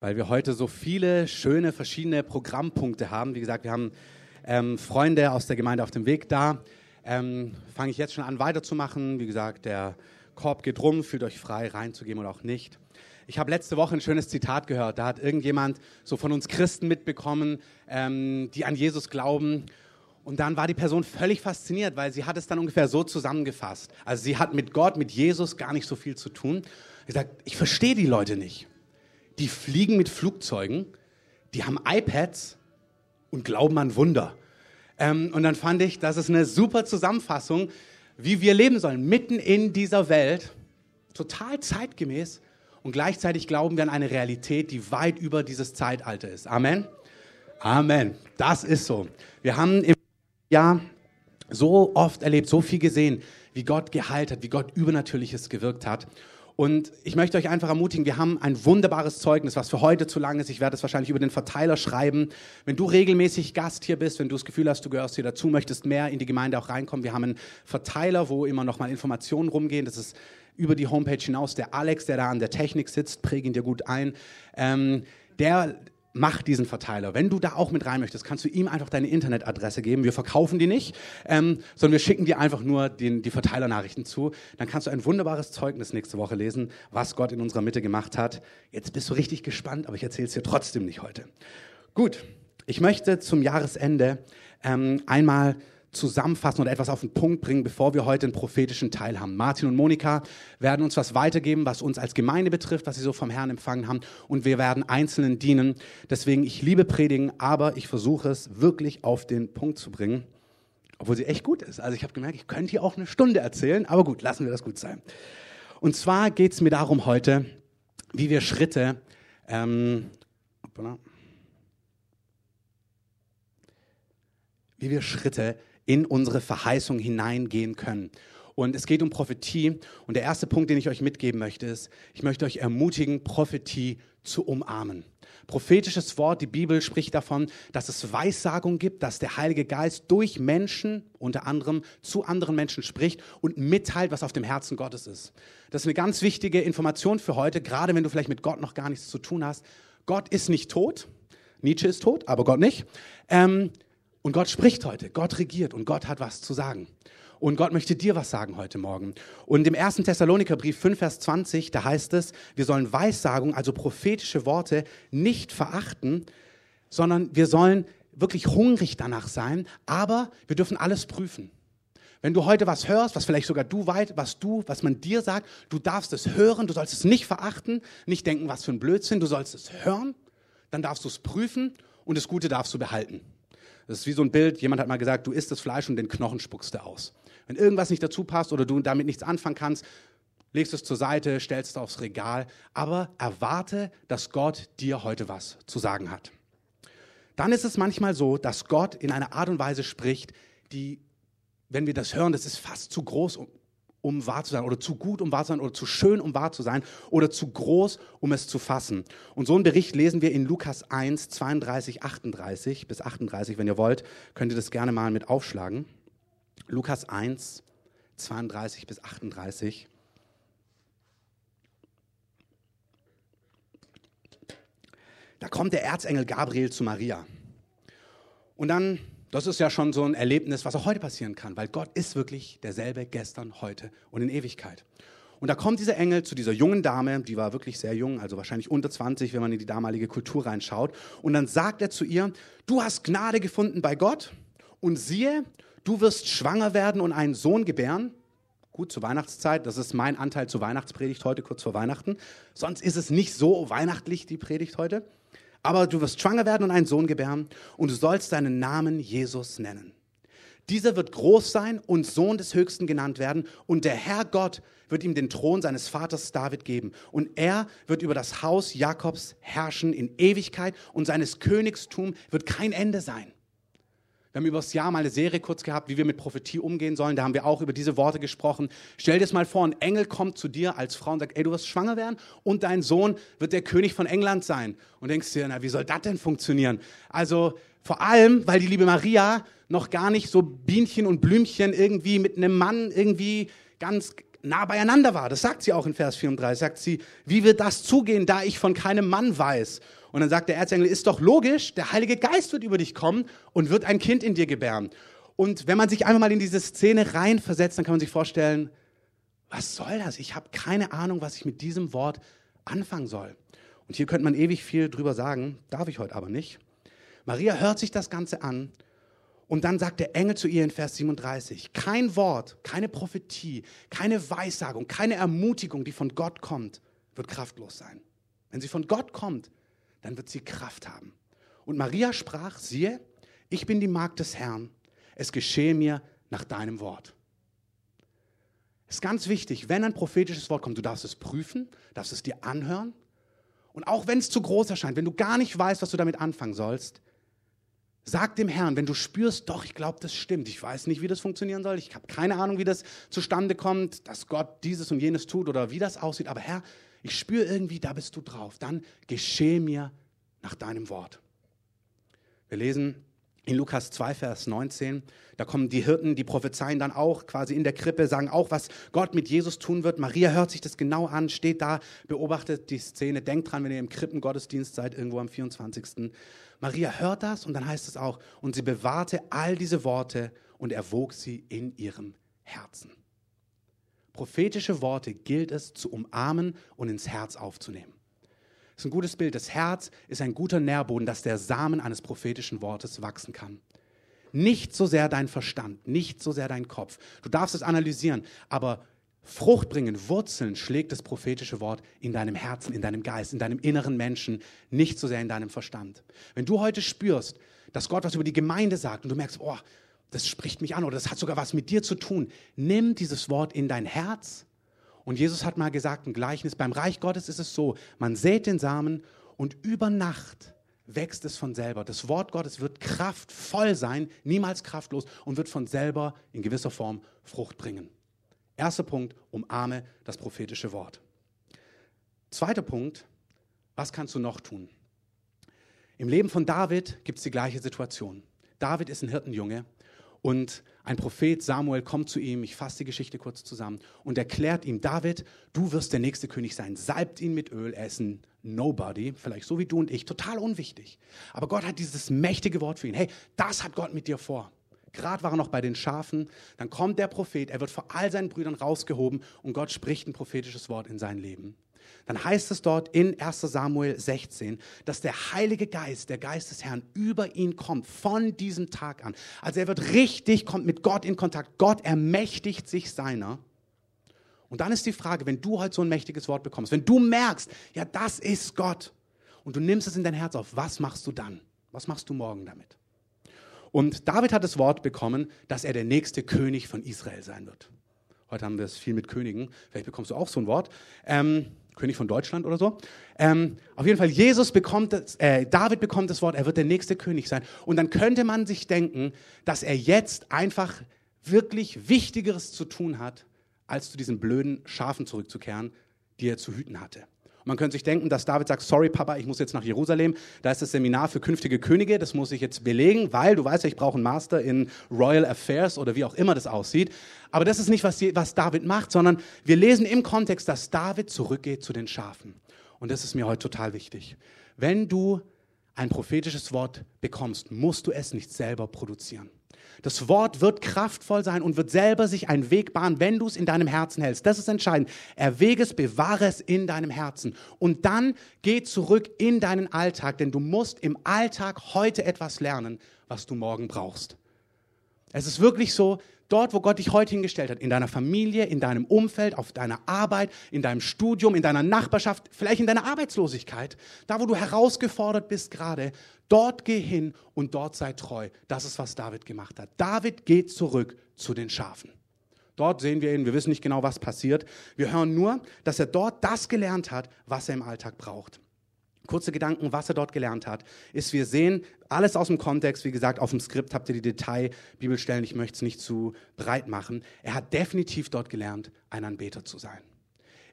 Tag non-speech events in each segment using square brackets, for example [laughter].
weil wir heute so viele schöne verschiedene Programmpunkte haben. Wie gesagt, wir haben ähm, Freunde aus der Gemeinde auf dem Weg da. Ähm, Fange ich jetzt schon an weiterzumachen. Wie gesagt, der Korb geht rum, fühlt euch frei reinzugehen oder auch nicht. Ich habe letzte Woche ein schönes Zitat gehört. Da hat irgendjemand so von uns Christen mitbekommen, ähm, die an Jesus glauben. Und dann war die Person völlig fasziniert, weil sie hat es dann ungefähr so zusammengefasst. Also sie hat mit Gott, mit Jesus gar nicht so viel zu tun. Sie sagt, ich verstehe die Leute nicht die fliegen mit Flugzeugen, die haben iPads und glauben an Wunder. Ähm, und dann fand ich, das ist eine super Zusammenfassung, wie wir leben sollen, mitten in dieser Welt, total zeitgemäß und gleichzeitig glauben wir an eine Realität, die weit über dieses Zeitalter ist. Amen. Amen. Das ist so. Wir haben im Jahr so oft erlebt, so viel gesehen, wie Gott geheilt hat, wie Gott Übernatürliches gewirkt hat. Und ich möchte euch einfach ermutigen, wir haben ein wunderbares Zeugnis, was für heute zu lang ist. Ich werde es wahrscheinlich über den Verteiler schreiben. Wenn du regelmäßig Gast hier bist, wenn du das Gefühl hast, du gehörst hier dazu, möchtest mehr in die Gemeinde auch reinkommen, wir haben einen Verteiler, wo immer noch mal Informationen rumgehen. Das ist über die Homepage hinaus. Der Alex, der da an der Technik sitzt, präge ihn dir gut ein. Ähm, der mach diesen Verteiler. Wenn du da auch mit rein möchtest, kannst du ihm einfach deine Internetadresse geben. Wir verkaufen die nicht, ähm, sondern wir schicken dir einfach nur den, die Verteilernachrichten zu. Dann kannst du ein wunderbares Zeugnis nächste Woche lesen, was Gott in unserer Mitte gemacht hat. Jetzt bist du richtig gespannt, aber ich erzähle es dir trotzdem nicht heute. Gut, ich möchte zum Jahresende ähm, einmal zusammenfassen oder etwas auf den Punkt bringen, bevor wir heute einen prophetischen Teil haben. Martin und Monika werden uns was weitergeben, was uns als Gemeinde betrifft, was sie so vom Herrn empfangen haben. Und wir werden Einzelnen dienen. Deswegen, ich liebe Predigen, aber ich versuche es wirklich auf den Punkt zu bringen, obwohl sie echt gut ist. Also ich habe gemerkt, ich könnte hier auch eine Stunde erzählen, aber gut, lassen wir das gut sein. Und zwar geht es mir darum heute, wie wir Schritte, ähm, wie wir Schritte in unsere Verheißung hineingehen können. Und es geht um Prophetie. Und der erste Punkt, den ich euch mitgeben möchte, ist, ich möchte euch ermutigen, Prophetie zu umarmen. Prophetisches Wort, die Bibel spricht davon, dass es Weissagung gibt, dass der Heilige Geist durch Menschen, unter anderem zu anderen Menschen spricht und mitteilt, was auf dem Herzen Gottes ist. Das ist eine ganz wichtige Information für heute, gerade wenn du vielleicht mit Gott noch gar nichts zu tun hast. Gott ist nicht tot. Nietzsche ist tot, aber Gott nicht. Ähm, und Gott spricht heute, Gott regiert und Gott hat was zu sagen. Und Gott möchte dir was sagen heute Morgen. Und im ersten Thessalonikerbrief 5, Vers 20, da heißt es, wir sollen Weissagung, also prophetische Worte, nicht verachten, sondern wir sollen wirklich hungrig danach sein, aber wir dürfen alles prüfen. Wenn du heute was hörst, was vielleicht sogar du weißt, was du, was man dir sagt, du darfst es hören, du sollst es nicht verachten, nicht denken, was für ein Blödsinn, du sollst es hören, dann darfst du es prüfen und das Gute darfst du behalten. Das ist wie so ein Bild, jemand hat mal gesagt, du isst das Fleisch und den Knochen spuckst du aus. Wenn irgendwas nicht dazu passt oder du damit nichts anfangen kannst, legst es zur Seite, stellst es aufs Regal, aber erwarte, dass Gott dir heute was zu sagen hat. Dann ist es manchmal so, dass Gott in einer Art und Weise spricht, die, wenn wir das hören, das ist fast zu groß, um wahr zu sein oder zu gut, um wahr zu sein oder zu schön, um wahr zu sein oder zu groß, um es zu fassen. Und so einen Bericht lesen wir in Lukas 1, 32, 38 bis 38. Wenn ihr wollt, könnt ihr das gerne mal mit aufschlagen. Lukas 1, 32 bis 38. Da kommt der Erzengel Gabriel zu Maria. Und dann das ist ja schon so ein Erlebnis, was auch heute passieren kann, weil Gott ist wirklich derselbe gestern, heute und in Ewigkeit. Und da kommt dieser Engel zu dieser jungen Dame, die war wirklich sehr jung, also wahrscheinlich unter 20, wenn man in die damalige Kultur reinschaut. Und dann sagt er zu ihr, du hast Gnade gefunden bei Gott und siehe, du wirst schwanger werden und einen Sohn gebären. Gut, zur Weihnachtszeit, das ist mein Anteil zur Weihnachtspredigt heute, kurz vor Weihnachten. Sonst ist es nicht so weihnachtlich, die Predigt heute. Aber du wirst schwanger werden und einen Sohn gebären und du sollst seinen Namen Jesus nennen. Dieser wird groß sein und Sohn des Höchsten genannt werden und der Herr Gott wird ihm den Thron seines Vaters David geben und er wird über das Haus Jakobs herrschen in Ewigkeit und seines Königstum wird kein Ende sein. Wir haben über das Jahr mal eine Serie kurz gehabt, wie wir mit Prophetie umgehen sollen. Da haben wir auch über diese Worte gesprochen. Stell dir das mal vor, ein Engel kommt zu dir als Frau und sagt, ey, du wirst schwanger werden und dein Sohn wird der König von England sein. Und denkst dir, na, wie soll das denn funktionieren? Also vor allem, weil die liebe Maria noch gar nicht so Bienchen und Blümchen irgendwie mit einem Mann irgendwie ganz nah beieinander war. Das sagt sie auch in Vers 34. Sagt sie, wie wird das zugehen, da ich von keinem Mann weiß? Und dann sagt der Erzengel, ist doch logisch, der Heilige Geist wird über dich kommen und wird ein Kind in dir gebären. Und wenn man sich einfach mal in diese Szene reinversetzt, dann kann man sich vorstellen, was soll das? Ich habe keine Ahnung, was ich mit diesem Wort anfangen soll. Und hier könnte man ewig viel drüber sagen, darf ich heute aber nicht. Maria hört sich das Ganze an und dann sagt der Engel zu ihr in Vers 37, kein Wort, keine Prophetie, keine Weissagung, keine Ermutigung, die von Gott kommt, wird kraftlos sein. Wenn sie von Gott kommt, dann wird sie Kraft haben. Und Maria sprach, siehe, ich bin die Magd des Herrn, es geschehe mir nach deinem Wort. Es ist ganz wichtig, wenn ein prophetisches Wort kommt, du darfst es prüfen, darfst es dir anhören. Und auch wenn es zu groß erscheint, wenn du gar nicht weißt, was du damit anfangen sollst, sag dem Herrn, wenn du spürst, doch, ich glaube, das stimmt, ich weiß nicht, wie das funktionieren soll, ich habe keine Ahnung, wie das zustande kommt, dass Gott dieses und jenes tut oder wie das aussieht, aber Herr, ich spüre irgendwie, da bist du drauf. Dann geschehe mir nach deinem Wort. Wir lesen in Lukas 2, Vers 19, da kommen die Hirten, die prophezeien dann auch quasi in der Krippe, sagen auch, was Gott mit Jesus tun wird. Maria hört sich das genau an, steht da, beobachtet die Szene, denkt dran, wenn ihr im Krippengottesdienst seid, irgendwo am 24. Maria hört das und dann heißt es auch, und sie bewahrte all diese Worte und erwog sie in ihrem Herzen. Prophetische Worte gilt es zu umarmen und ins Herz aufzunehmen. Das ist ein gutes Bild. Das Herz ist ein guter Nährboden, dass der Samen eines prophetischen Wortes wachsen kann. Nicht so sehr dein Verstand, nicht so sehr dein Kopf. Du darfst es analysieren, aber Frucht bringen, Wurzeln schlägt das prophetische Wort in deinem Herzen, in deinem Geist, in deinem inneren Menschen, nicht so sehr in deinem Verstand. Wenn du heute spürst, dass Gott was über die Gemeinde sagt und du merkst, oh, das spricht mich an oder das hat sogar was mit dir zu tun. Nimm dieses Wort in dein Herz. Und Jesus hat mal gesagt, ein Gleichnis, beim Reich Gottes ist es so, man sät den Samen und über Nacht wächst es von selber. Das Wort Gottes wird kraftvoll sein, niemals kraftlos und wird von selber in gewisser Form Frucht bringen. Erster Punkt, umarme das prophetische Wort. Zweiter Punkt, was kannst du noch tun? Im Leben von David gibt es die gleiche Situation. David ist ein Hirtenjunge und ein Prophet Samuel kommt zu ihm, ich fasse die Geschichte kurz zusammen, und erklärt ihm, David, du wirst der nächste König sein. Salbt ihn mit Öl, er ist ein Nobody, vielleicht so wie du und ich, total unwichtig. Aber Gott hat dieses mächtige Wort für ihn. Hey, das hat Gott mit dir vor. Gerade war er noch bei den Schafen. Dann kommt der Prophet, er wird vor all seinen Brüdern rausgehoben und Gott spricht ein prophetisches Wort in sein Leben dann heißt es dort in 1 Samuel 16, dass der Heilige Geist, der Geist des Herrn, über ihn kommt von diesem Tag an. Also er wird richtig, kommt mit Gott in Kontakt. Gott ermächtigt sich seiner. Und dann ist die Frage, wenn du heute so ein mächtiges Wort bekommst, wenn du merkst, ja, das ist Gott, und du nimmst es in dein Herz auf, was machst du dann? Was machst du morgen damit? Und David hat das Wort bekommen, dass er der nächste König von Israel sein wird. Heute haben wir es viel mit Königen. Vielleicht bekommst du auch so ein Wort. Ähm, König von Deutschland oder so. Ähm, auf jeden Fall, Jesus bekommt das, äh, David bekommt das Wort, er wird der nächste König sein. Und dann könnte man sich denken, dass er jetzt einfach wirklich Wichtigeres zu tun hat, als zu diesen blöden Schafen zurückzukehren, die er zu hüten hatte. Man könnte sich denken, dass David sagt, sorry Papa, ich muss jetzt nach Jerusalem. Da ist das Seminar für künftige Könige, das muss ich jetzt belegen, weil du weißt ja, ich brauche einen Master in Royal Affairs oder wie auch immer das aussieht. Aber das ist nicht, was, was David macht, sondern wir lesen im Kontext, dass David zurückgeht zu den Schafen. Und das ist mir heute total wichtig. Wenn du ein prophetisches Wort bekommst, musst du es nicht selber produzieren. Das Wort wird kraftvoll sein und wird selber sich einen Weg bahnen, wenn du es in deinem Herzen hältst. Das ist entscheidend. Erwege es, bewahre es in deinem Herzen. Und dann geh zurück in deinen Alltag, denn du musst im Alltag heute etwas lernen, was du morgen brauchst. Es ist wirklich so, dort, wo Gott dich heute hingestellt hat, in deiner Familie, in deinem Umfeld, auf deiner Arbeit, in deinem Studium, in deiner Nachbarschaft, vielleicht in deiner Arbeitslosigkeit, da, wo du herausgefordert bist gerade, dort geh hin und dort sei treu. Das ist, was David gemacht hat. David geht zurück zu den Schafen. Dort sehen wir ihn, wir wissen nicht genau, was passiert. Wir hören nur, dass er dort das gelernt hat, was er im Alltag braucht kurze Gedanken, was er dort gelernt hat, ist, wir sehen alles aus dem Kontext, wie gesagt, auf dem Skript habt ihr die Detailbibelstellen, ich möchte es nicht zu breit machen. Er hat definitiv dort gelernt, ein Anbeter zu sein.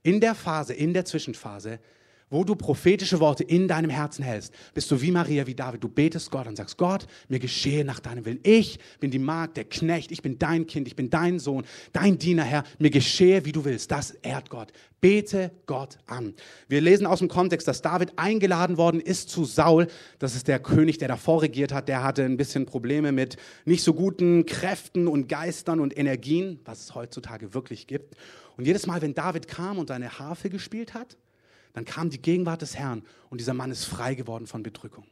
In der Phase, in der Zwischenphase, wo du prophetische Worte in deinem Herzen hältst, bist du wie Maria, wie David. Du betest Gott und sagst, Gott, mir geschehe nach deinem Willen. Ich bin die Magd, der Knecht, ich bin dein Kind, ich bin dein Sohn, dein Diener, Herr. Mir geschehe, wie du willst. Das ehrt Gott. Bete Gott an. Wir lesen aus dem Kontext, dass David eingeladen worden ist zu Saul. Das ist der König, der davor regiert hat. Der hatte ein bisschen Probleme mit nicht so guten Kräften und Geistern und Energien, was es heutzutage wirklich gibt. Und jedes Mal, wenn David kam und seine Harfe gespielt hat, dann kam die Gegenwart des Herrn und dieser Mann ist frei geworden von Bedrückung.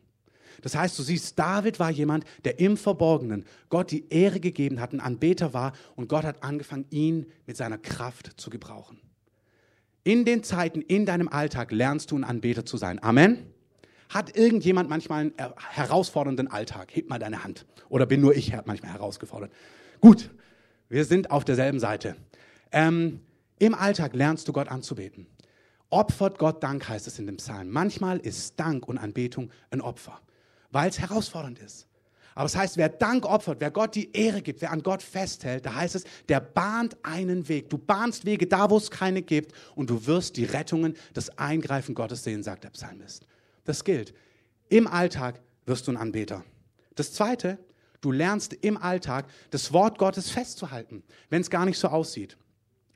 Das heißt, du siehst, David war jemand, der im Verborgenen Gott die Ehre gegeben hat, ein Anbeter war und Gott hat angefangen, ihn mit seiner Kraft zu gebrauchen. In den Zeiten, in deinem Alltag lernst du ein Anbeter zu sein. Amen. Hat irgendjemand manchmal einen herausfordernden Alltag? Heb mal deine Hand. Oder bin nur ich manchmal herausgefordert? Gut, wir sind auf derselben Seite. Ähm, Im Alltag lernst du Gott anzubeten. Opfert Gott Dank, heißt es in dem Psalm. Manchmal ist Dank und Anbetung ein Opfer, weil es herausfordernd ist. Aber es das heißt, wer Dank opfert, wer Gott die Ehre gibt, wer an Gott festhält, da heißt es, der bahnt einen Weg. Du bahnst Wege da, wo es keine gibt und du wirst die Rettungen, das Eingreifen Gottes sehen, sagt der Psalmist. Das gilt. Im Alltag wirst du ein Anbeter. Das Zweite, du lernst im Alltag das Wort Gottes festzuhalten, wenn es gar nicht so aussieht.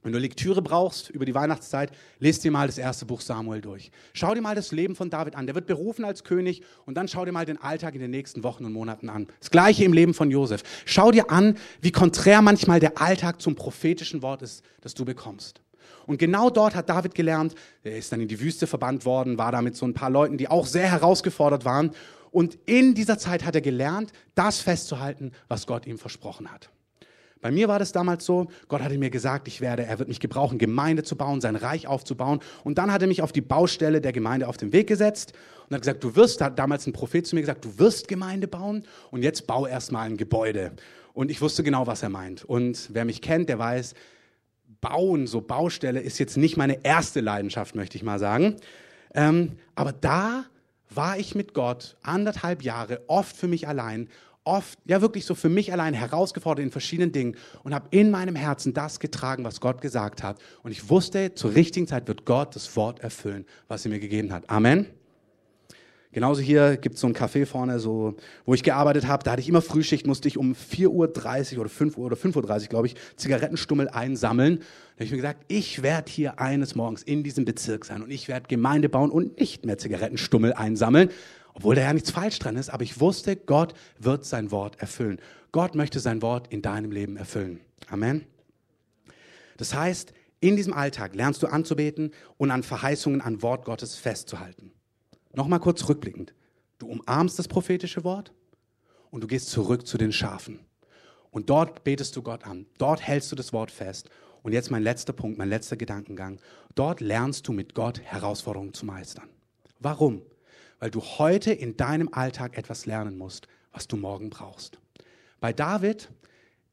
Wenn du Lektüre brauchst über die Weihnachtszeit, lest dir mal das erste Buch Samuel durch. Schau dir mal das Leben von David an. Der wird berufen als König und dann schau dir mal den Alltag in den nächsten Wochen und Monaten an. Das gleiche im Leben von Josef. Schau dir an, wie konträr manchmal der Alltag zum prophetischen Wort ist, das du bekommst. Und genau dort hat David gelernt, er ist dann in die Wüste verbannt worden, war da mit so ein paar Leuten, die auch sehr herausgefordert waren. Und in dieser Zeit hat er gelernt, das festzuhalten, was Gott ihm versprochen hat. Bei mir war das damals so, Gott hatte mir gesagt, ich werde, er wird mich gebrauchen, Gemeinde zu bauen, sein Reich aufzubauen. Und dann hat er mich auf die Baustelle der Gemeinde auf den Weg gesetzt und hat gesagt, du wirst, hat damals ein Prophet zu mir gesagt, du wirst Gemeinde bauen und jetzt bau erstmal ein Gebäude. Und ich wusste genau, was er meint. Und wer mich kennt, der weiß, Bauen, so Baustelle, ist jetzt nicht meine erste Leidenschaft, möchte ich mal sagen. Ähm, aber da war ich mit Gott anderthalb Jahre oft für mich allein oft, ja wirklich so für mich allein herausgefordert in verschiedenen Dingen und habe in meinem Herzen das getragen, was Gott gesagt hat. Und ich wusste, zur richtigen Zeit wird Gott das Wort erfüllen, was er mir gegeben hat. Amen. Genauso hier gibt es so ein Café vorne, so, wo ich gearbeitet habe. Da hatte ich immer Frühschicht, musste ich um 4.30 Uhr oder 5 Uhr oder 5.30 Uhr, glaube ich, Zigarettenstummel einsammeln. Da habe ich mir gesagt, ich werde hier eines Morgens in diesem Bezirk sein und ich werde Gemeinde bauen und nicht mehr Zigarettenstummel einsammeln, obwohl da ja nichts falsch dran ist, aber ich wusste, Gott wird sein Wort erfüllen. Gott möchte sein Wort in deinem Leben erfüllen. Amen. Das heißt, in diesem Alltag lernst du anzubeten und an Verheißungen, an Wort Gottes festzuhalten. Nochmal kurz rückblickend. Du umarmst das prophetische Wort und du gehst zurück zu den Schafen. Und dort betest du Gott an. Dort hältst du das Wort fest. Und jetzt mein letzter Punkt, mein letzter Gedankengang. Dort lernst du mit Gott Herausforderungen zu meistern. Warum? Weil du heute in deinem Alltag etwas lernen musst, was du morgen brauchst. Bei David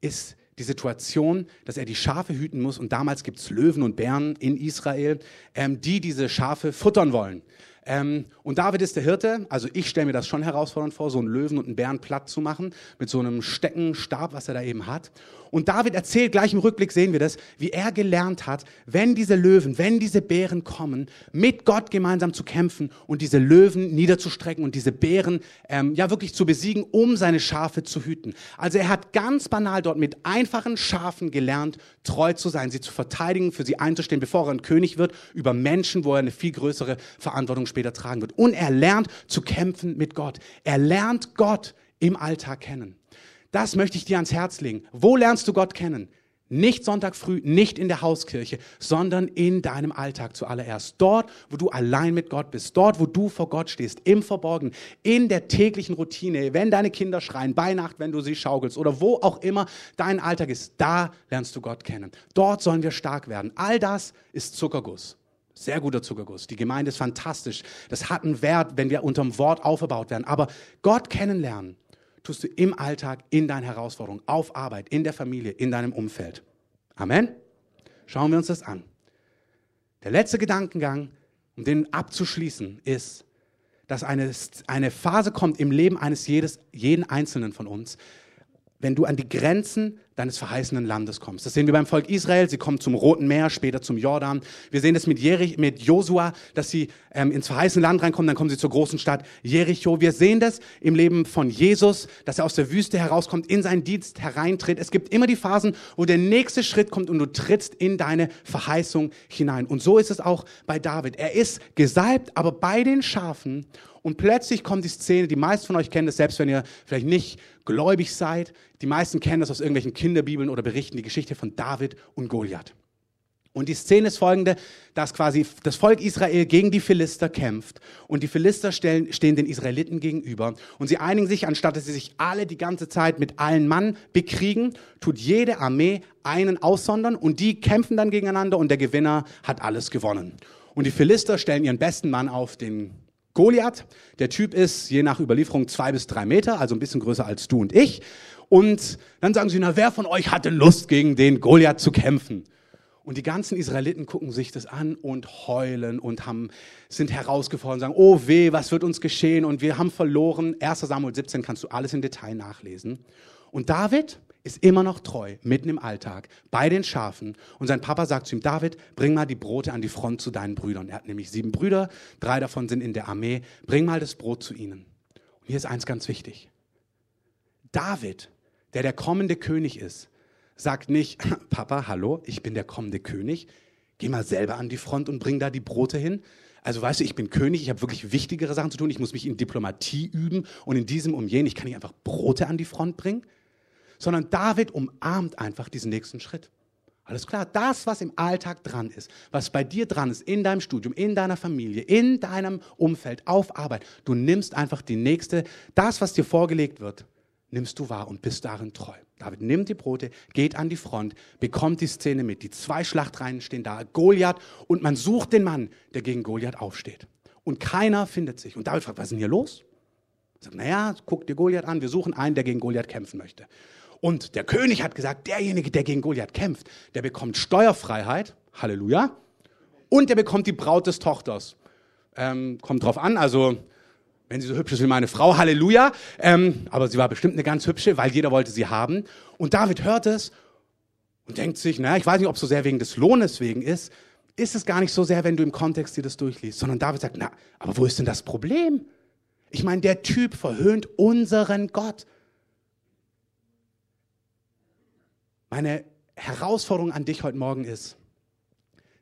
ist die Situation, dass er die Schafe hüten muss und damals gibt es Löwen und Bären in Israel, ähm, die diese Schafe futtern wollen. Ähm, und David ist der Hirte, also ich stelle mir das schon herausfordernd vor, so einen Löwen und einen Bären platt zu machen, mit so einem Steckenstab, was er da eben hat. Und David erzählt, gleich im Rückblick sehen wir das, wie er gelernt hat, wenn diese Löwen, wenn diese Bären kommen, mit Gott gemeinsam zu kämpfen und diese Löwen niederzustrecken und diese Bären ähm, ja wirklich zu besiegen, um seine Schafe zu hüten. Also er hat ganz banal dort mit einfachen Schafen gelernt, treu zu sein, sie zu verteidigen, für sie einzustehen, bevor er ein König wird, über Menschen, wo er eine viel größere Verantwortung später tragen wird. Und er lernt zu kämpfen mit Gott. Er lernt Gott im Alltag kennen. Das möchte ich dir ans Herz legen. Wo lernst du Gott kennen? Nicht Sonntag früh, nicht in der Hauskirche, sondern in deinem Alltag zuallererst. Dort, wo du allein mit Gott bist, dort, wo du vor Gott stehst, im Verborgenen, in der täglichen Routine, wenn deine Kinder schreien, bei Nacht, wenn du sie schaukelst oder wo auch immer dein Alltag ist, da lernst du Gott kennen. Dort sollen wir stark werden. All das ist Zuckerguss. Sehr guter Zuckerguss. Die Gemeinde ist fantastisch. Das hat einen Wert, wenn wir unterm Wort aufgebaut werden. Aber Gott kennenlernen tust du im Alltag, in deinen Herausforderungen, auf Arbeit, in der Familie, in deinem Umfeld. Amen. Schauen wir uns das an. Der letzte Gedankengang, um den abzuschließen, ist, dass eine, eine Phase kommt im Leben eines jedes, jeden Einzelnen von uns, wenn du an die Grenzen deines verheißenen Landes kommst. Das sehen wir beim Volk Israel. Sie kommen zum Roten Meer, später zum Jordan. Wir sehen das mit, Jerich, mit Josua, dass sie ähm, ins verheißene Land reinkommen. Dann kommen sie zur großen Stadt Jericho. Wir sehen das im Leben von Jesus, dass er aus der Wüste herauskommt, in seinen Dienst hereintritt. Es gibt immer die Phasen, wo der nächste Schritt kommt und du trittst in deine Verheißung hinein. Und so ist es auch bei David. Er ist gesalbt, aber bei den Schafen und plötzlich kommt die Szene, die meisten von euch kennen das, selbst wenn ihr vielleicht nicht gläubig seid. Die meisten kennen das aus irgendwelchen Kinderbibeln oder Berichten, die Geschichte von David und Goliath. Und die Szene ist folgende, dass quasi das Volk Israel gegen die Philister kämpft und die Philister stellen, stehen den Israeliten gegenüber und sie einigen sich, anstatt dass sie sich alle die ganze Zeit mit allen Mann bekriegen, tut jede Armee einen aussondern und die kämpfen dann gegeneinander und der Gewinner hat alles gewonnen. Und die Philister stellen ihren besten Mann auf, den Goliath. Der Typ ist je nach Überlieferung zwei bis drei Meter, also ein bisschen größer als du und ich. Und dann sagen sie, na, wer von euch hatte Lust, gegen den Goliath zu kämpfen? Und die ganzen Israeliten gucken sich das an und heulen und haben, sind herausgefordert und sagen, oh weh, was wird uns geschehen? Und wir haben verloren. 1 Samuel 17 kannst du alles im Detail nachlesen. Und David ist immer noch treu, mitten im Alltag, bei den Schafen. Und sein Papa sagt zu ihm, David, bring mal die Brote an die Front zu deinen Brüdern. Er hat nämlich sieben Brüder, drei davon sind in der Armee. Bring mal das Brot zu ihnen. Und hier ist eins ganz wichtig. David, der der kommende König ist, sagt nicht, [laughs] Papa, hallo, ich bin der kommende König. Geh mal selber an die Front und bring da die Brote hin. Also weißt du, ich bin König, ich habe wirklich wichtigere Sachen zu tun. Ich muss mich in Diplomatie üben und in diesem um jenen. Ich kann nicht einfach Brote an die Front bringen sondern David umarmt einfach diesen nächsten Schritt. Alles klar, das, was im Alltag dran ist, was bei dir dran ist, in deinem Studium, in deiner Familie, in deinem Umfeld, auf Arbeit, du nimmst einfach die nächste, das, was dir vorgelegt wird, nimmst du wahr und bist darin treu. David nimmt die Brote, geht an die Front, bekommt die Szene mit. Die zwei Schlachtreihen stehen da, Goliath, und man sucht den Mann, der gegen Goliath aufsteht. Und keiner findet sich. Und David fragt, was ist denn hier los? Er sagt, naja, guck dir Goliath an, wir suchen einen, der gegen Goliath kämpfen möchte. Und der König hat gesagt, derjenige, der gegen Goliath kämpft, der bekommt Steuerfreiheit, Halleluja, und der bekommt die Braut des Tochters. Ähm, kommt drauf an, also wenn sie so hübsch ist wie meine Frau, Halleluja. Ähm, aber sie war bestimmt eine ganz hübsche, weil jeder wollte sie haben. Und David hört es und denkt sich, naja, ich weiß nicht, ob es so sehr wegen des Lohnes wegen ist, ist es gar nicht so sehr, wenn du im Kontext dir das durchliest, sondern David sagt, na, aber wo ist denn das Problem? Ich meine, der Typ verhöhnt unseren Gott. Meine Herausforderung an dich heute Morgen ist,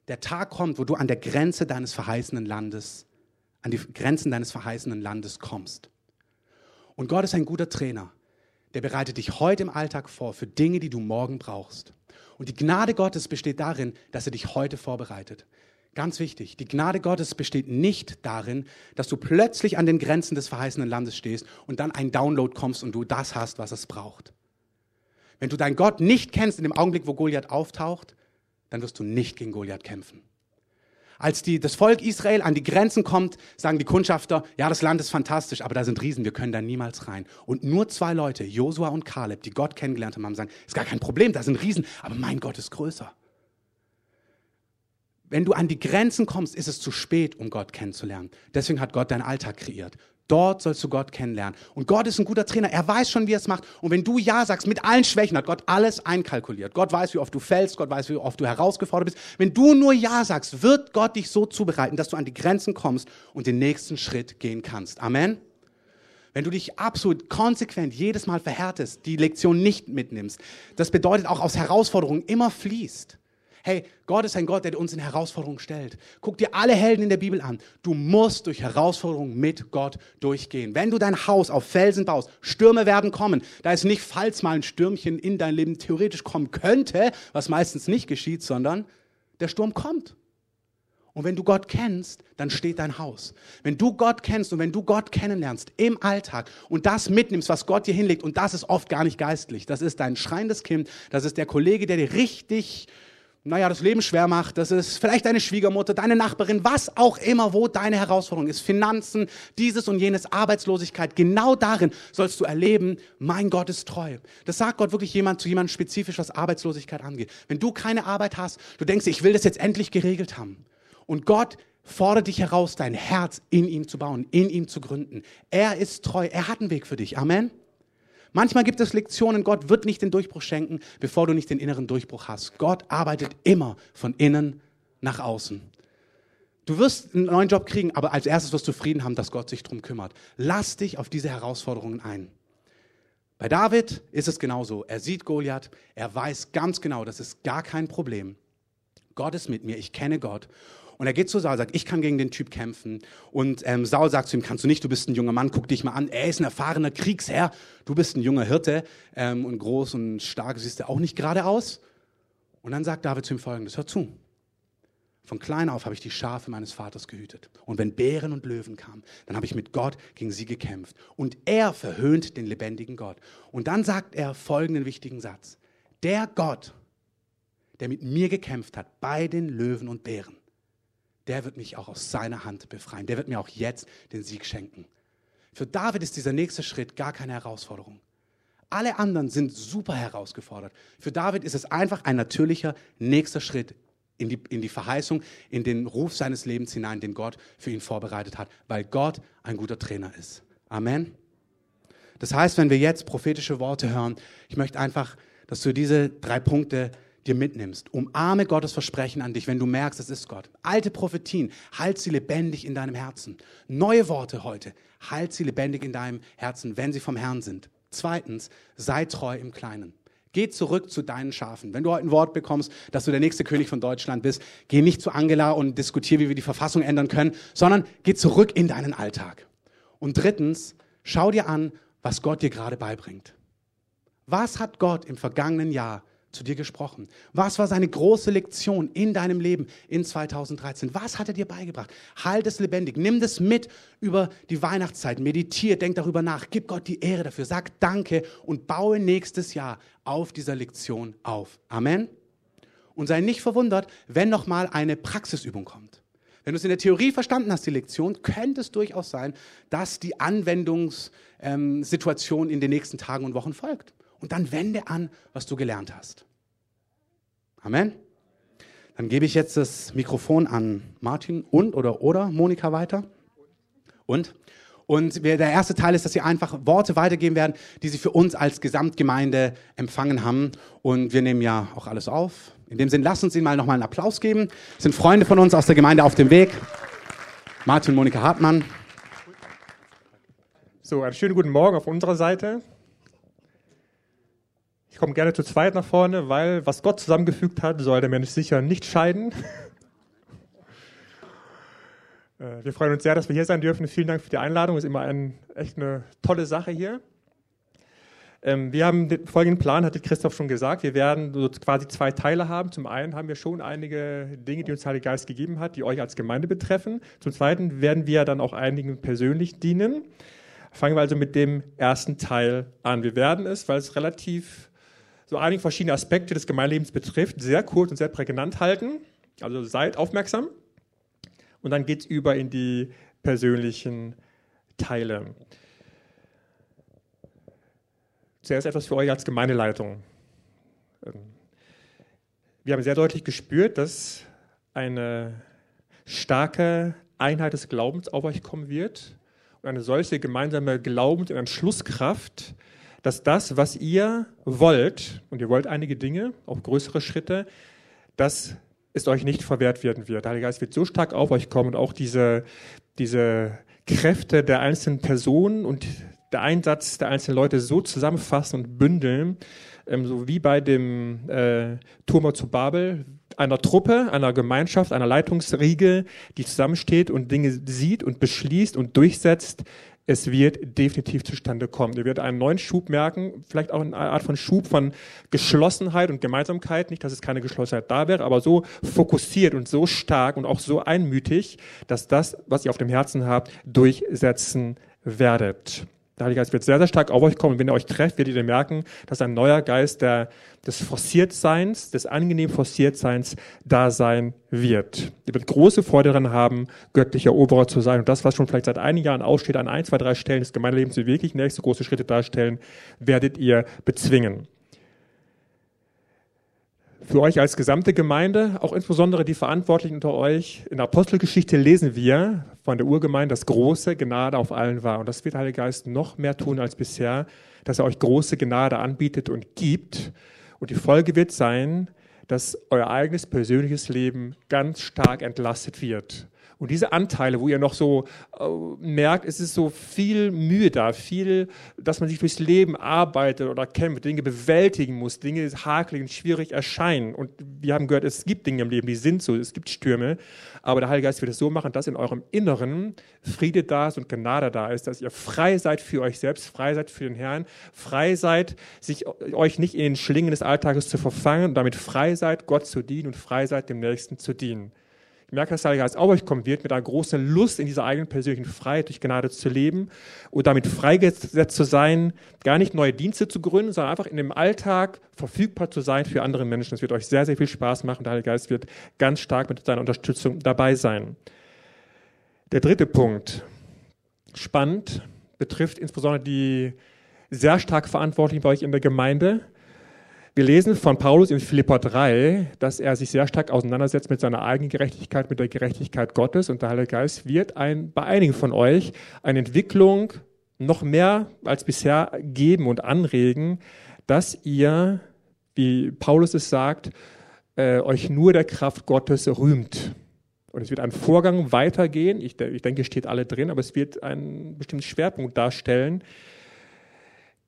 der Tag kommt, wo du an der Grenze deines verheißenen Landes, an die Grenzen deines verheißenen Landes kommst. Und Gott ist ein guter Trainer. Der bereitet dich heute im Alltag vor für Dinge, die du morgen brauchst. Und die Gnade Gottes besteht darin, dass er dich heute vorbereitet. Ganz wichtig, die Gnade Gottes besteht nicht darin, dass du plötzlich an den Grenzen des verheißenen Landes stehst und dann ein Download kommst und du das hast, was es braucht. Wenn du deinen Gott nicht kennst in dem Augenblick, wo Goliath auftaucht, dann wirst du nicht gegen Goliath kämpfen. Als die, das Volk Israel an die Grenzen kommt, sagen die Kundschafter, ja, das Land ist fantastisch, aber da sind Riesen, wir können da niemals rein. Und nur zwei Leute, Josua und Kaleb, die Gott kennengelernt haben, haben sagen, ist gar kein Problem, da sind Riesen, aber mein Gott ist größer. Wenn du an die Grenzen kommst, ist es zu spät, um Gott kennenzulernen. Deswegen hat Gott deinen Alltag kreiert. Dort sollst du Gott kennenlernen. Und Gott ist ein guter Trainer. Er weiß schon, wie er es macht. Und wenn du Ja sagst, mit allen Schwächen hat Gott alles einkalkuliert. Gott weiß, wie oft du fällst. Gott weiß, wie oft du herausgefordert bist. Wenn du nur Ja sagst, wird Gott dich so zubereiten, dass du an die Grenzen kommst und den nächsten Schritt gehen kannst. Amen. Wenn du dich absolut konsequent jedes Mal verhärtest, die Lektion nicht mitnimmst, das bedeutet auch aus Herausforderungen immer fließt. Hey, Gott ist ein Gott, der uns in Herausforderungen stellt. Guck dir alle Helden in der Bibel an. Du musst durch Herausforderungen mit Gott durchgehen. Wenn du dein Haus auf Felsen baust, Stürme werden kommen. Da ist nicht, falls mal ein Stürmchen in dein Leben theoretisch kommen könnte, was meistens nicht geschieht, sondern der Sturm kommt. Und wenn du Gott kennst, dann steht dein Haus. Wenn du Gott kennst und wenn du Gott kennenlernst im Alltag und das mitnimmst, was Gott dir hinlegt, und das ist oft gar nicht geistlich, das ist dein schreiendes Kind, das ist der Kollege, der dir richtig naja, das Leben schwer macht, das ist vielleicht deine Schwiegermutter, deine Nachbarin, was auch immer, wo deine Herausforderung ist, Finanzen, dieses und jenes, Arbeitslosigkeit, genau darin sollst du erleben, mein Gott ist treu. Das sagt Gott wirklich jemand zu jemandem spezifisch, was Arbeitslosigkeit angeht. Wenn du keine Arbeit hast, du denkst, ich will das jetzt endlich geregelt haben. Und Gott fordert dich heraus, dein Herz in ihm zu bauen, in ihm zu gründen. Er ist treu, er hat einen Weg für dich. Amen. Manchmal gibt es Lektionen, Gott wird nicht den Durchbruch schenken, bevor du nicht den inneren Durchbruch hast. Gott arbeitet immer von innen nach außen. Du wirst einen neuen Job kriegen, aber als erstes wirst du Frieden haben, dass Gott sich darum kümmert. Lass dich auf diese Herausforderungen ein. Bei David ist es genauso. Er sieht Goliath, er weiß ganz genau, das ist gar kein Problem. Gott ist mit mir, ich kenne Gott. Und er geht zu Saul, sagt, ich kann gegen den Typ kämpfen. Und ähm, Saul sagt zu ihm, kannst du nicht, du bist ein junger Mann, guck dich mal an. Er ist ein erfahrener Kriegsherr, du bist ein junger Hirte ähm, und groß und stark, siehst du auch nicht gerade aus. Und dann sagt David zu ihm folgendes, hör zu. Von klein auf habe ich die Schafe meines Vaters gehütet. Und wenn Bären und Löwen kamen, dann habe ich mit Gott gegen sie gekämpft. Und er verhöhnt den lebendigen Gott. Und dann sagt er folgenden wichtigen Satz. Der Gott, der mit mir gekämpft hat bei den Löwen und Bären, der wird mich auch aus seiner Hand befreien. Der wird mir auch jetzt den Sieg schenken. Für David ist dieser nächste Schritt gar keine Herausforderung. Alle anderen sind super herausgefordert. Für David ist es einfach ein natürlicher nächster Schritt in die, in die Verheißung, in den Ruf seines Lebens hinein, den Gott für ihn vorbereitet hat, weil Gott ein guter Trainer ist. Amen. Das heißt, wenn wir jetzt prophetische Worte hören, ich möchte einfach, dass du diese drei Punkte dir mitnimmst. Umarme Gottes Versprechen an dich, wenn du merkst, es ist Gott. Alte Prophetien, halt sie lebendig in deinem Herzen. Neue Worte heute, halt sie lebendig in deinem Herzen, wenn sie vom Herrn sind. Zweitens, sei treu im Kleinen. Geh zurück zu deinen Schafen. Wenn du heute ein Wort bekommst, dass du der nächste König von Deutschland bist, geh nicht zu Angela und diskutiere, wie wir die Verfassung ändern können, sondern geh zurück in deinen Alltag. Und drittens, schau dir an, was Gott dir gerade beibringt. Was hat Gott im vergangenen Jahr zu dir gesprochen? Was war seine große Lektion in deinem Leben in 2013? Was hat er dir beigebracht? Halt es lebendig. Nimm das mit über die Weihnachtszeit. Meditier, denk darüber nach. Gib Gott die Ehre dafür. Sag Danke und baue nächstes Jahr auf dieser Lektion auf. Amen. Und sei nicht verwundert, wenn nochmal eine Praxisübung kommt. Wenn du es in der Theorie verstanden hast, die Lektion, könnte es durchaus sein, dass die Anwendungssituation in den nächsten Tagen und Wochen folgt. Und dann wende an, was du gelernt hast. Amen. Dann gebe ich jetzt das Mikrofon an Martin und oder oder Monika weiter. Und? Und der erste Teil ist, dass sie einfach Worte weitergeben werden, die sie für uns als Gesamtgemeinde empfangen haben. Und wir nehmen ja auch alles auf. In dem Sinn, lasst uns ihnen mal nochmal einen Applaus geben. Das sind Freunde von uns aus der Gemeinde auf dem Weg. Martin und Monika Hartmann. So, einen schönen guten Morgen auf unserer Seite. Ich komme gerne zu zweit nach vorne, weil was Gott zusammengefügt hat, soll der Mensch sicher nicht scheiden. [laughs] Äh, wir freuen uns sehr, dass wir hier sein dürfen. Vielen Dank für die Einladung. Ist immer ein, echt eine tolle Sache hier. Ähm, wir haben den folgenden Plan, hatte Christoph schon gesagt. Wir werden so quasi zwei Teile haben. Zum einen haben wir schon einige Dinge, die uns der Heilige Geist gegeben hat, die euch als Gemeinde betreffen. Zum zweiten werden wir dann auch einigen persönlich dienen. Fangen wir also mit dem ersten Teil an. Wir werden es, weil es relativ so einige verschiedene Aspekte des Gemeinlebens betrifft, sehr kurz und sehr prägnant halten. Also seid aufmerksam. Und dann geht es über in die persönlichen Teile. Zuerst etwas für euch als Gemeindeleitung. Ähm, wir haben sehr deutlich gespürt, dass eine starke Einheit des Glaubens auf euch kommen wird und eine solche gemeinsame Glaubens- und Entschlusskraft, dass das, was ihr wollt, und ihr wollt einige Dinge, auch größere Schritte, dass es euch nicht verwehrt werden wird. Der Heilige Geist wird so stark auf euch kommen und auch diese, diese Kräfte der einzelnen Personen und der Einsatz der einzelnen Leute so zusammenfassen und bündeln, ähm, so wie bei dem äh, Turm zu Babel, einer Truppe, einer Gemeinschaft, einer Leitungsriege, die zusammensteht und Dinge sieht und beschließt und durchsetzt, es wird definitiv zustande kommen. Ihr werdet einen neuen Schub merken, vielleicht auch eine Art von Schub von Geschlossenheit und Gemeinsamkeit. Nicht, dass es keine Geschlossenheit da wäre, aber so fokussiert und so stark und auch so einmütig, dass das, was ihr auf dem Herzen habt, durchsetzen werdet. Der Heilige Geist wird sehr, sehr stark auf euch kommen. Und wenn ihr euch trefft, werdet ihr merken, dass ein neuer Geist der, des Forciertseins, des angenehmen Forciertseins da sein wird. Ihr werdet große Freude daran haben, göttlicher Eroberer zu sein. Und das, was schon vielleicht seit einigen Jahren aussteht, an ein, zwei, drei Stellen des Gemeindelebens, die wirklich nächste große Schritte darstellen, werdet ihr bezwingen. Für euch als gesamte Gemeinde, auch insbesondere die Verantwortlichen unter euch. In der Apostelgeschichte lesen wir von der Urgemeinde, dass große Gnade auf allen war. Und das wird der Heilige Geist noch mehr tun als bisher, dass er euch große Gnade anbietet und gibt. Und die Folge wird sein, dass euer eigenes persönliches Leben ganz stark entlastet wird. Und diese Anteile, wo ihr noch so äh, merkt, es ist so viel Mühe da, viel, dass man sich durchs Leben arbeitet oder kämpft, Dinge bewältigen muss, Dinge hakelig schwierig erscheinen. Und wir haben gehört, es gibt Dinge im Leben, die sind so, es gibt Stürme. Aber der Heilige Geist wird es so machen, dass in eurem Inneren Friede da ist und Gnade da ist, dass ihr frei seid für euch selbst, frei seid für den Herrn, frei seid, sich, euch nicht in den Schlingen des Alltages zu verfangen und damit frei seid, Gott zu dienen und frei seid, dem Nächsten zu dienen. Merke, dass der Heilige Geist auf euch kommen wird, mit einer großen Lust in dieser eigenen persönlichen Freiheit durch Gnade zu leben und damit freigesetzt zu sein, gar nicht neue Dienste zu gründen, sondern einfach in dem Alltag verfügbar zu sein für andere Menschen. Das wird euch sehr, sehr viel Spaß machen. Der Heilige Geist wird ganz stark mit seiner Unterstützung dabei sein. Der dritte Punkt, spannend, betrifft insbesondere die sehr stark Verantwortlichen bei euch in der Gemeinde. Wir lesen von Paulus in Philippa 3, dass er sich sehr stark auseinandersetzt mit seiner eigenen Gerechtigkeit, mit der Gerechtigkeit Gottes. Und der Heilige Geist wird ein, bei einigen von euch eine Entwicklung noch mehr als bisher geben und anregen, dass ihr, wie Paulus es sagt, äh, euch nur der Kraft Gottes rühmt. Und es wird ein Vorgang weitergehen. Ich, ich denke, steht alle drin, aber es wird einen bestimmten Schwerpunkt darstellen,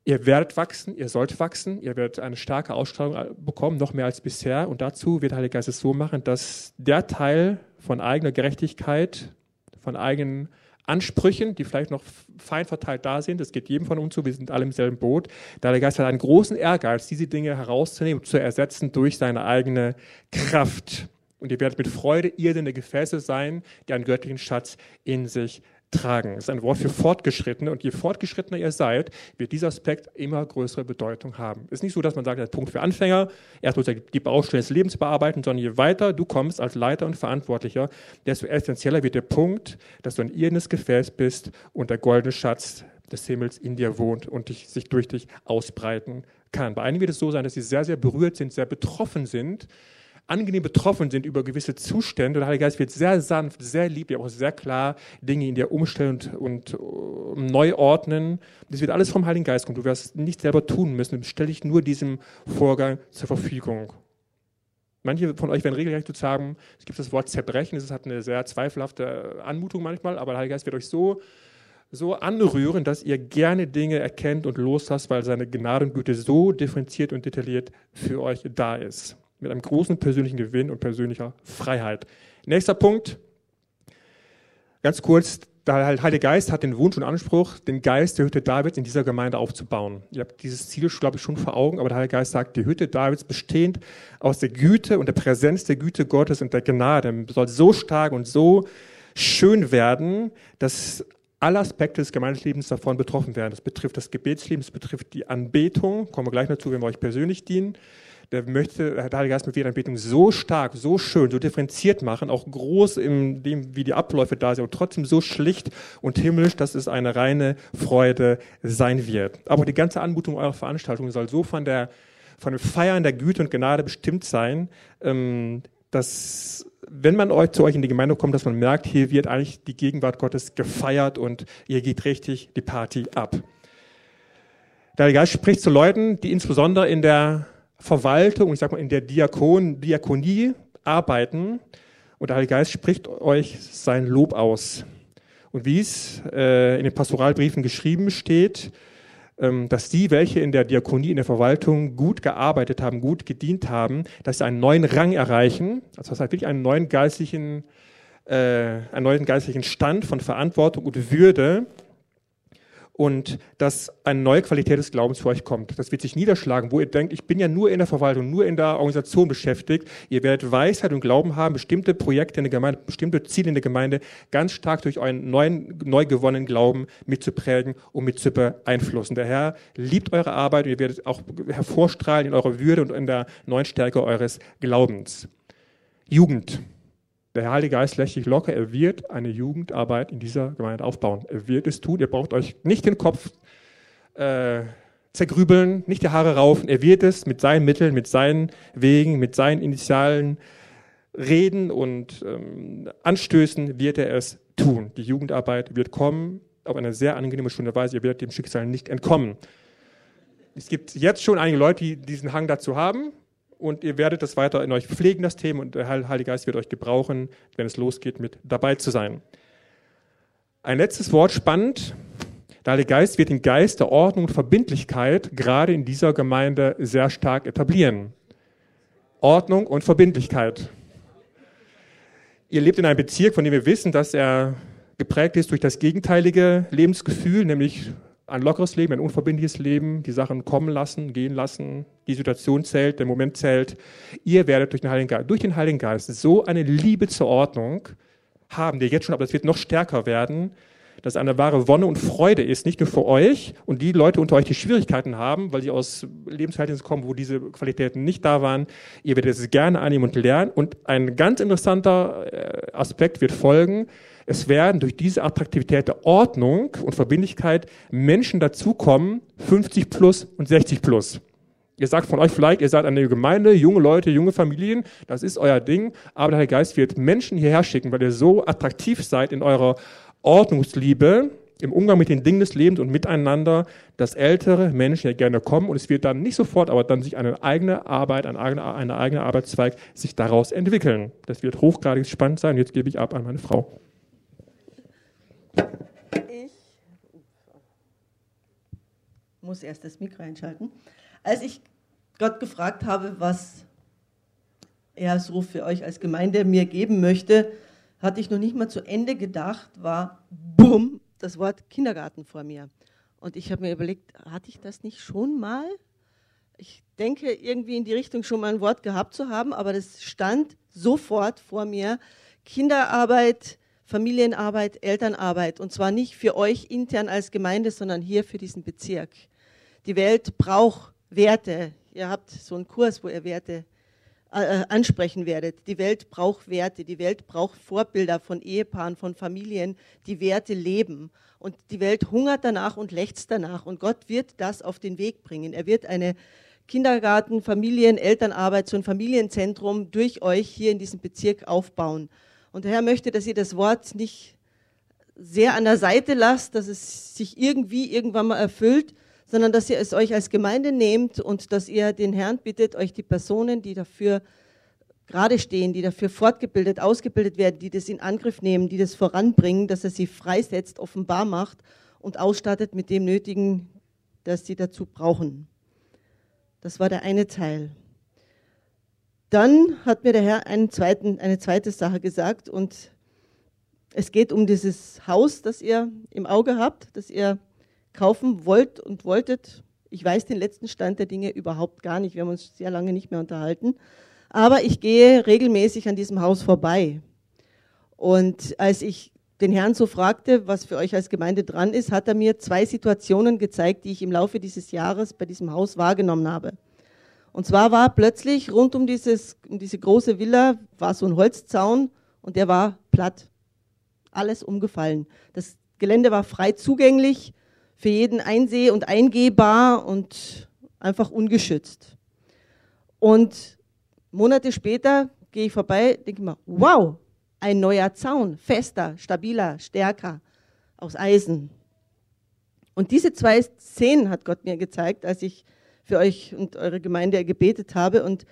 Ihr werdet wachsen, ihr sollt wachsen, ihr werdet eine starke Ausstrahlung bekommen, noch mehr als bisher. Und dazu wird der Heilige Geist es so machen, dass der Teil von eigener Gerechtigkeit, von eigenen Ansprüchen, die vielleicht noch fein verteilt da sind, das geht jedem von uns so, wir sind alle im selben Boot. Der Heilige Geist hat einen großen Ehrgeiz, diese Dinge herauszunehmen und zu ersetzen durch seine eigene Kraft. Und ihr werdet mit Freude irdene Gefäße sein, die einen göttlichen Schatz in sich tragen. Das ist ein Wort für Fortgeschrittene und je fortgeschrittener ihr seid, wird dieser Aspekt immer größere Bedeutung haben. Es ist nicht so, dass man sagt, der Punkt für Anfänger, erst muss er die Baustelle des Lebens bearbeiten, sondern je weiter du kommst als Leiter und Verantwortlicher, desto essentieller wird der Punkt, dass du ein irdenes Gefäß bist und der goldene Schatz des Himmels in dir wohnt und dich, sich durch dich ausbreiten kann. Bei einigen wird es so sein, dass sie sehr, sehr berührt sind, sehr betroffen sind, angenehm betroffen sind über gewisse Zustände. Der Heilige Geist wird sehr sanft, sehr lieb, aber auch sehr klar Dinge in dir umstellen und, und uh, neu ordnen. Das wird alles vom Heiligen Geist kommen. Du wirst nicht selber tun müssen. Stell dich nur diesem Vorgang zur Verfügung. Manche von euch werden regelrecht zu sagen, es gibt das Wort zerbrechen, es hat eine sehr zweifelhafte Anmutung manchmal, aber der Heilige Geist wird euch so so anrühren, dass ihr gerne Dinge erkennt und loslasst, weil seine Gnadengüte so differenziert und detailliert für euch da ist mit einem großen persönlichen Gewinn und persönlicher Freiheit. Nächster Punkt, ganz kurz, der Heilige Geist hat den Wunsch und Anspruch, den Geist der Hütte Davids in dieser Gemeinde aufzubauen. Ihr habt dieses Ziel, glaube ich, schon vor Augen, aber der Heilige Geist sagt, die Hütte Davids bestehend aus der Güte und der Präsenz der Güte Gottes und der Gnade soll so stark und so schön werden, dass alle Aspekte des Gemeindelebens davon betroffen werden. Das betrifft das Gebetsleben, das betrifft die Anbetung, kommen wir gleich dazu, wenn wir euch persönlich dienen der möchte, der Heilige Geist mit Anbetung so stark, so schön, so differenziert machen, auch groß in dem, wie die Abläufe da sind und trotzdem so schlicht und himmlisch, dass es eine reine Freude sein wird. Aber die ganze Anmutung eurer Veranstaltung soll so von der, von dem Feiern der Güte und Gnade bestimmt sein, ähm, dass wenn man euch, zu euch in die Gemeinde kommt, dass man merkt, hier wird eigentlich die Gegenwart Gottes gefeiert und ihr geht richtig die Party ab. Der Geist spricht zu Leuten, die insbesondere in der Verwaltung, ich sag mal in der Diakon, Diakonie arbeiten und der Heilige Geist spricht euch sein Lob aus. Und wie es äh, in den Pastoralbriefen geschrieben steht, ähm, dass die, welche in der Diakonie, in der Verwaltung gut gearbeitet haben, gut gedient haben, dass sie einen neuen Rang erreichen, also das heißt wirklich einen neuen geistlichen, äh, einen neuen geistlichen Stand von Verantwortung und Würde, und dass eine neue Qualität des Glaubens für euch kommt. Das wird sich niederschlagen, wo ihr denkt, ich bin ja nur in der Verwaltung, nur in der Organisation beschäftigt. Ihr werdet Weisheit und Glauben haben, bestimmte Projekte in der Gemeinde, bestimmte Ziele in der Gemeinde ganz stark durch euren neuen, neu gewonnenen Glauben mitzuprägen und mit zu beeinflussen. Der Herr liebt eure Arbeit und ihr werdet auch hervorstrahlen in eurer Würde und in der neuen Stärke eures Glaubens. Jugend. Der Heilige Geist lässt sich locker. Er wird eine Jugendarbeit in dieser Gemeinde aufbauen. Er wird es tun. Ihr braucht euch nicht den Kopf äh, zergrübeln, nicht die Haare raufen. Er wird es mit seinen Mitteln, mit seinen Wegen, mit seinen initialen Reden und ähm, Anstößen wird er es tun. Die Jugendarbeit wird kommen auf eine sehr angenehme Stunde Weise. Ihr werdet dem Schicksal nicht entkommen. Es gibt jetzt schon einige Leute, die diesen Hang dazu haben und ihr werdet das weiter in euch pflegen, das Thema, und der Heilige Geist wird euch gebrauchen, wenn es losgeht, mit dabei zu sein. Ein letztes Wort, spannend. Der Heilige Geist wird den Geist der Ordnung und Verbindlichkeit gerade in dieser Gemeinde sehr stark etablieren. Ordnung und Verbindlichkeit. Ihr lebt in einem Bezirk, von dem wir wissen, dass er geprägt ist durch das gegenteilige Lebensgefühl, nämlich ein lockeres Leben, ein unverbindliches Leben, die Sachen kommen lassen, gehen lassen, die Situation zählt, der Moment zählt. Ihr werdet durch den Heiligen Geist, durch den Heiligen Geist so eine Liebe zur Ordnung haben, die jetzt schon, aber es wird noch stärker werden, dass es eine wahre Wonne und Freude ist, nicht nur für euch und die Leute unter euch, die Schwierigkeiten haben, weil sie aus Lebensverhältnissen kommen, wo diese Qualitäten nicht da waren. Ihr werdet es gerne annehmen und lernen. Und ein ganz interessanter äh, Aspekt wird folgen. Es werden durch diese Attraktivität der Ordnung und Verbindlichkeit Menschen dazukommen, 50 plus und 60 plus. Ihr sagt von euch vielleicht, ihr seid eine Gemeinde, junge Leute, junge Familien, das ist euer Ding, aber der Geist wird Menschen hierher schicken, weil ihr so attraktiv seid in eurer Ordnungsliebe, im Umgang mit den Dingen des Lebens und miteinander, dass ältere Menschen ja gerne kommen und es wird dann nicht sofort, aber dann sich eine eigene Arbeit, ein eigener, ein eigener Arbeitszweig sich daraus entwickeln. Das wird hochgradig spannend sein. Jetzt gebe ich ab an meine Frau. Ich muss erst das Mikro einschalten. Als ich Gott gefragt habe, was er so für euch als Gemeinde mir geben möchte, hatte ich noch nicht mal zu Ende gedacht, war bumm, das Wort Kindergarten vor mir. Und ich habe mir überlegt, hatte ich das nicht schon mal? Ich denke, irgendwie in die Richtung schon mal ein Wort gehabt zu haben, aber das stand sofort vor mir. Kinderarbeit, Familienarbeit, Elternarbeit. Und zwar nicht für euch intern als Gemeinde, sondern hier für diesen Bezirk. Die Welt braucht Werte. Ihr habt so einen Kurs, wo ihr Werte äh, ansprechen werdet. Die Welt braucht Werte, die Welt braucht Vorbilder von Ehepaaren, von Familien, die Werte leben. Und die Welt hungert danach und lechzt danach. Und Gott wird das auf den Weg bringen. Er wird eine Kindergarten, Familien, Elternarbeit, so ein Familienzentrum durch euch hier in diesem Bezirk aufbauen. Und der Herr möchte, dass ihr das Wort nicht sehr an der Seite lasst, dass es sich irgendwie irgendwann mal erfüllt, sondern dass ihr es euch als Gemeinde nehmt und dass ihr den Herrn bittet, euch die Personen, die dafür gerade stehen, die dafür fortgebildet, ausgebildet werden, die das in Angriff nehmen, die das voranbringen, dass er sie freisetzt, offenbar macht und ausstattet mit dem Nötigen, das sie dazu brauchen. Das war der eine Teil. Dann hat mir der Herr zweiten, eine zweite Sache gesagt und es geht um dieses Haus, das ihr im Auge habt, das ihr kaufen wollt und wolltet. Ich weiß den letzten Stand der Dinge überhaupt gar nicht. Wir haben uns sehr lange nicht mehr unterhalten. Aber ich gehe regelmäßig an diesem Haus vorbei. Und als ich den Herrn so fragte, was für euch als Gemeinde dran ist, hat er mir zwei Situationen gezeigt, die ich im Laufe dieses Jahres bei diesem Haus wahrgenommen habe. Und zwar war plötzlich rund um, dieses, um diese große Villa war so ein Holzzaun und der war platt. Alles umgefallen. Das Gelände war frei zugänglich, für jeden einseh- und eingehbar und einfach ungeschützt. Und Monate später gehe ich vorbei, denke mir, wow, ein neuer Zaun, fester, stabiler, stärker, aus Eisen. Und diese zwei Szenen hat Gott mir gezeigt, als ich für euch und eure Gemeinde gebetet habe. Und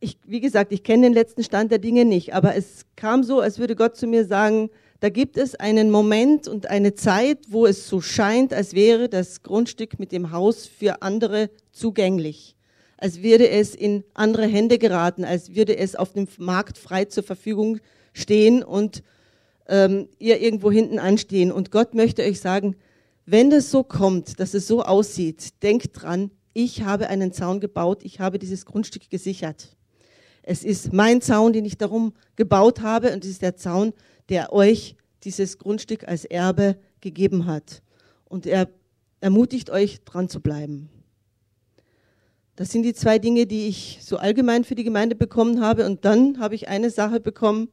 ich, wie gesagt, ich kenne den letzten Stand der Dinge nicht, aber es kam so, als würde Gott zu mir sagen, da gibt es einen Moment und eine Zeit, wo es so scheint, als wäre das Grundstück mit dem Haus für andere zugänglich, als würde es in andere Hände geraten, als würde es auf dem Markt frei zur Verfügung stehen und ähm, ihr irgendwo hinten anstehen. Und Gott möchte euch sagen, wenn das so kommt, dass es so aussieht, denkt dran, ich habe einen Zaun gebaut, ich habe dieses Grundstück gesichert. Es ist mein Zaun, den ich darum gebaut habe und es ist der Zaun, der euch dieses Grundstück als Erbe gegeben hat. Und er ermutigt euch, dran zu bleiben. Das sind die zwei Dinge, die ich so allgemein für die Gemeinde bekommen habe. Und dann habe ich eine Sache bekommen,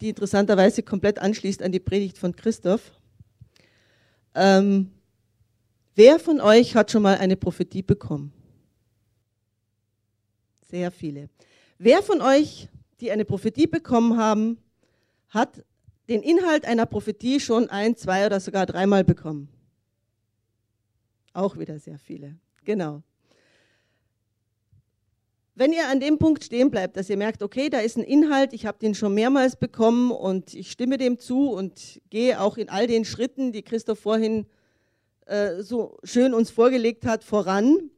die interessanterweise komplett anschließt an die Predigt von Christoph. Ähm, Wer von euch hat schon mal eine Prophetie bekommen? Sehr viele. Wer von euch, die eine Prophetie bekommen haben, hat den Inhalt einer Prophetie schon ein, zwei oder sogar dreimal bekommen? Auch wieder sehr viele. Genau. Wenn ihr an dem Punkt stehen bleibt, dass ihr merkt, okay, da ist ein Inhalt, ich habe den schon mehrmals bekommen und ich stimme dem zu und gehe auch in all den Schritten, die Christoph vorhin äh, so schön uns vorgelegt hat, voran,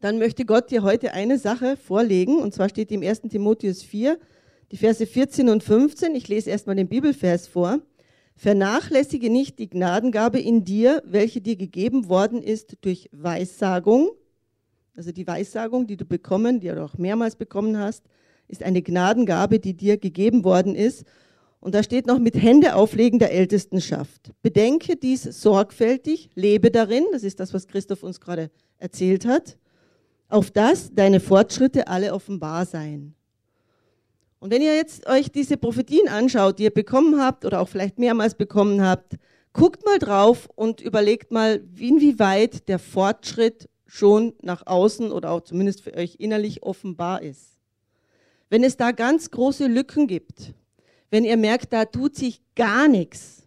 dann möchte Gott dir heute eine Sache vorlegen. Und zwar steht im 1. Timotheus 4, die Verse 14 und 15. Ich lese erstmal den Bibelvers vor. Vernachlässige nicht die Gnadengabe in dir, welche dir gegeben worden ist durch Weissagung. Also die Weissagung, die du bekommen, die du auch mehrmals bekommen hast, ist eine Gnadengabe, die dir gegeben worden ist. Und da steht noch mit Hände auflegen der Ältestenschaft. Bedenke dies sorgfältig, lebe darin, das ist das, was Christoph uns gerade erzählt hat, auf das deine Fortschritte alle offenbar seien. Und wenn ihr jetzt euch diese Prophetien anschaut, die ihr bekommen habt oder auch vielleicht mehrmals bekommen habt, guckt mal drauf und überlegt mal, inwieweit der Fortschritt schon nach außen oder auch zumindest für euch innerlich offenbar ist. Wenn es da ganz große Lücken gibt, wenn ihr merkt, da tut sich gar nichts,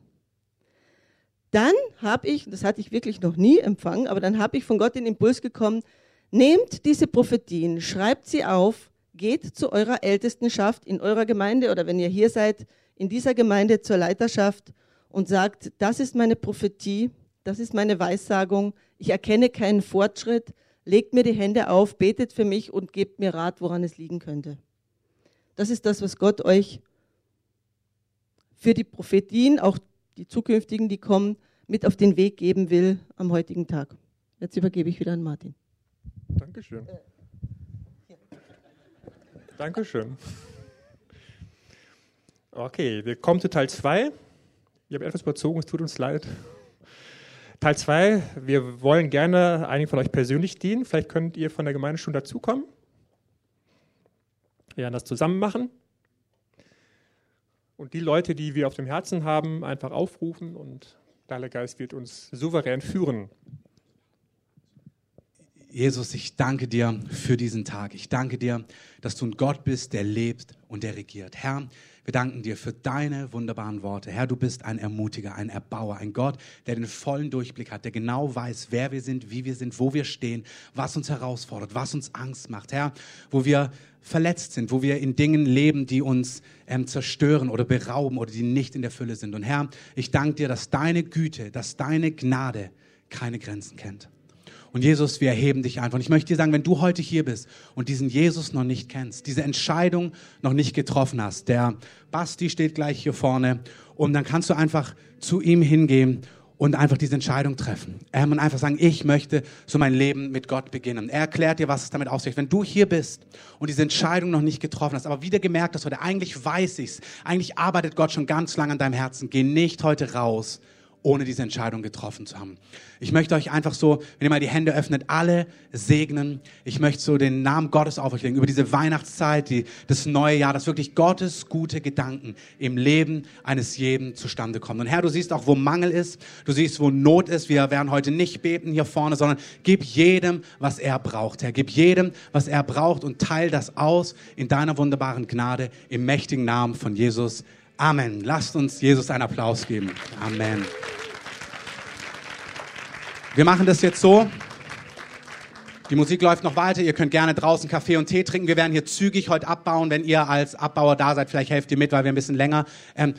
dann habe ich, das hatte ich wirklich noch nie empfangen, aber dann habe ich von Gott den Impuls gekommen, nehmt diese Prophetien, schreibt sie auf, geht zu eurer Ältestenschaft in eurer Gemeinde oder wenn ihr hier seid, in dieser Gemeinde zur Leiterschaft und sagt, das ist meine Prophetie, das ist meine Weissagung, ich erkenne keinen Fortschritt, legt mir die Hände auf, betet für mich und gebt mir Rat, woran es liegen könnte. Das ist das, was Gott euch für die Prophetien, auch die zukünftigen, die kommen, mit auf den Weg geben will am heutigen Tag. Jetzt übergebe ich wieder an Martin. Dankeschön. Dankeschön. Okay, wir kommen zu Teil 2. Ich habe etwas überzogen, es tut uns leid. Teil 2, wir wollen gerne einigen von euch persönlich dienen. Vielleicht könnt ihr von der Gemeinde schon dazukommen. Wir werden das zusammen machen und die Leute, die wir auf dem Herzen haben, einfach aufrufen und der Heilige Geist wird uns souverän führen. Jesus, ich danke dir für diesen Tag. Ich danke dir, dass du ein Gott bist, der lebt und der regiert. Herr, wir danken dir für deine wunderbaren Worte. Herr, du bist ein Ermutiger, ein Erbauer, ein Gott, der den vollen Durchblick hat, der genau weiß, wer wir sind, wie wir sind, wo wir stehen, was uns herausfordert, was uns Angst macht. Herr, wo wir verletzt sind, wo wir in Dingen leben, die uns ähm, zerstören oder berauben oder die nicht in der Fülle sind. Und Herr, ich danke dir, dass deine Güte, dass deine Gnade keine Grenzen kennt. Und Jesus, wir erheben dich einfach. Und ich möchte dir sagen, wenn du heute hier bist und diesen Jesus noch nicht kennst, diese Entscheidung noch nicht getroffen hast, der Basti steht gleich hier vorne und dann kannst du einfach zu ihm hingehen und einfach diese Entscheidung treffen. Ähm, und einfach sagen, ich möchte so mein Leben mit Gott beginnen. Er erklärt dir, was es damit aussieht. Wenn du hier bist und diese Entscheidung noch nicht getroffen hast, aber wieder gemerkt hast heute, eigentlich weiß ich's, eigentlich arbeitet Gott schon ganz lange an deinem Herzen, geh nicht heute raus ohne diese Entscheidung getroffen zu haben. Ich möchte euch einfach so, wenn ihr mal die Hände öffnet, alle segnen. Ich möchte so den Namen Gottes auf euch legen, über diese Weihnachtszeit, die, das neue Jahr, dass wirklich Gottes gute Gedanken im Leben eines jeden zustande kommen. Und Herr, du siehst auch, wo Mangel ist, du siehst, wo Not ist. Wir werden heute nicht beten hier vorne, sondern gib jedem, was er braucht, Herr. Gib jedem, was er braucht und teil das aus in deiner wunderbaren Gnade im mächtigen Namen von Jesus. Amen. Lasst uns Jesus einen Applaus geben. Amen. Wir machen das jetzt so. Die Musik läuft noch weiter. Ihr könnt gerne draußen Kaffee und Tee trinken. Wir werden hier zügig heute abbauen. Wenn ihr als Abbauer da seid, vielleicht helft ihr mit, weil wir ein bisschen länger, ähm,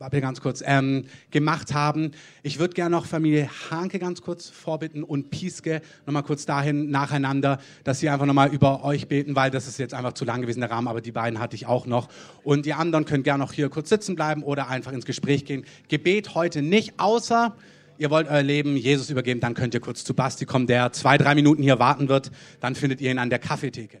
warte ganz kurz, ähm, gemacht haben. Ich würde gerne noch Familie Hanke ganz kurz vorbitten und Pieske nochmal kurz dahin nacheinander, dass sie einfach nochmal über euch beten, weil das ist jetzt einfach zu lang gewesen, der Rahmen, aber die beiden hatte ich auch noch. Und die anderen können gerne noch hier kurz sitzen bleiben oder einfach ins Gespräch gehen. Gebet heute nicht, außer ihr wollt euer Leben Jesus übergeben, dann könnt ihr kurz zu Basti kommen, der zwei, drei Minuten hier warten wird. Dann findet ihr ihn an der Kaffeetheke.